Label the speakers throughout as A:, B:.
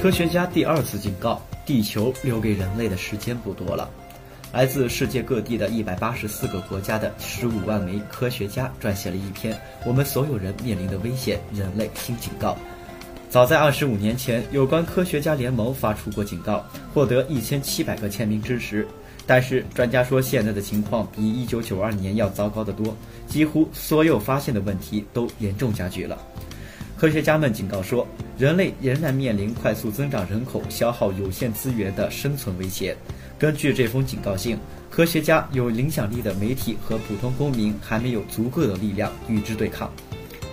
A: 科学家第二次警告：地球留给人类的时间不多了。来自世界各地的一百八十四个国家的十五万名科学家撰写了一篇《我们所有人面临的危险：人类新警告》。早在二十五年前，有关科学家联盟发出过警告，获得一千七百个签名支持。但是，专家说，现在的情况比一九九二年要糟糕得多，几乎所有发现的问题都严重加剧了。科学家们警告说，人类仍然面临快速增长人口、消耗有限资源的生存威胁。根据这封警告信，科学家、有影响力的媒体和普通公民还没有足够的力量与之对抗。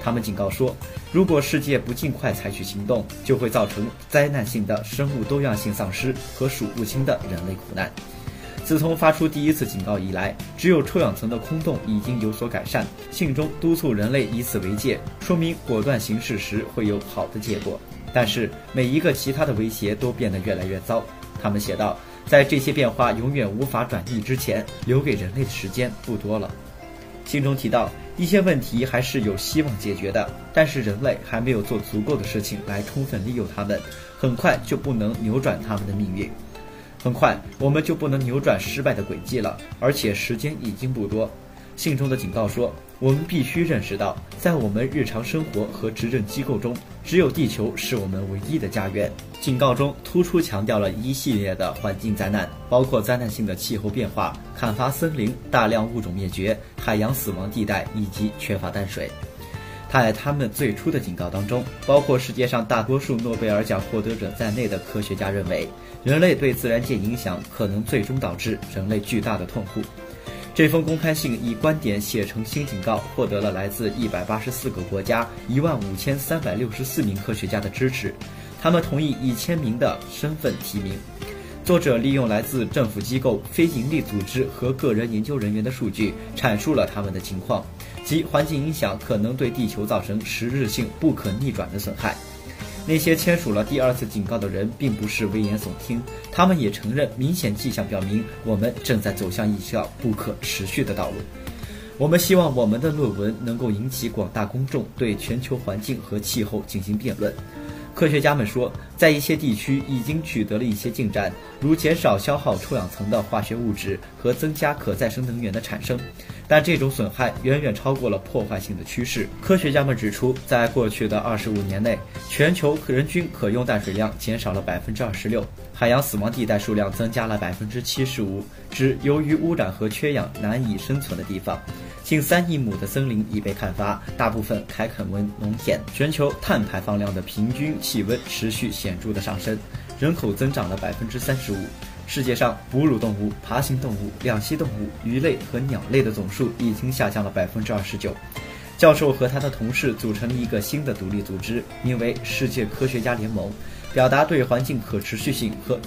A: 他们警告说，如果世界不尽快采取行动，就会造成灾难性的生物多样性丧失和数不清的人类苦难。自从发出第一次警告以来，只有臭氧层的空洞已经有所改善。信中督促人类以此为戒，说明果断行事时会有好的结果。但是每一个其他的威胁都变得越来越糟。他们写道。在这些变化永远无法转移之前，留给人类的时间不多了。信中提到，一些问题还是有希望解决的，但是人类还没有做足够的事情来充分利用它们，很快就不能扭转他们的命运。很快，我们就不能扭转失败的轨迹了，而且时间已经不多。信中的警告说。我们必须认识到，在我们日常生活和执政机构中，只有地球是我们唯一的家园。警告中突出强调了一系列的环境灾难，包括灾难性的气候变化、砍伐森林、大量物种灭绝、海洋死亡地带以及缺乏淡水。在他们最初的警告当中，包括世界上大多数诺贝尔奖获得者在内的科学家认为，人类对自然界影响可能最终导致人类巨大的痛苦。这封公开信以观点写成新警告，获得了来自一百八十四个国家一万五千三百六十四名科学家的支持，他们同意以签名的身份提名。作者利用来自政府机构、非营利组织和个人研究人员的数据，阐述了他们的情况，即环境影响可能对地球造成实质性、不可逆转的损害。那些签署了第二次警告的人，并不是危言耸听，他们也承认明显迹象表明我们正在走向一条不可持续的道路。我们希望我们的论文能够引起广大公众对全球环境和气候进行辩论。科学家们说，在一些地区已经取得了一些进展，如减少消耗臭氧层的化学物质和增加可再生能源的产生，但这种损害远远超过了破坏性的趋势。科学家们指出，在过去的二十五年内，全球人均可用淡水量减少了百分之二十六，海洋死亡地带数量增加了百分之七十五，指由于污染和缺氧难以生存的地方。近三亿亩的森林已被砍伐，大部分开垦为农田。全球碳排放量的平均气温持续显著的上升，人口增长了百分之三十五。世界上哺乳动物、爬行动物、两栖动物、鱼类和鸟类的总数已经下降了百分之二十九。教授和他的同事组成了一个新的独立组织，名为世界科学家联盟，表达对环境可持续性和。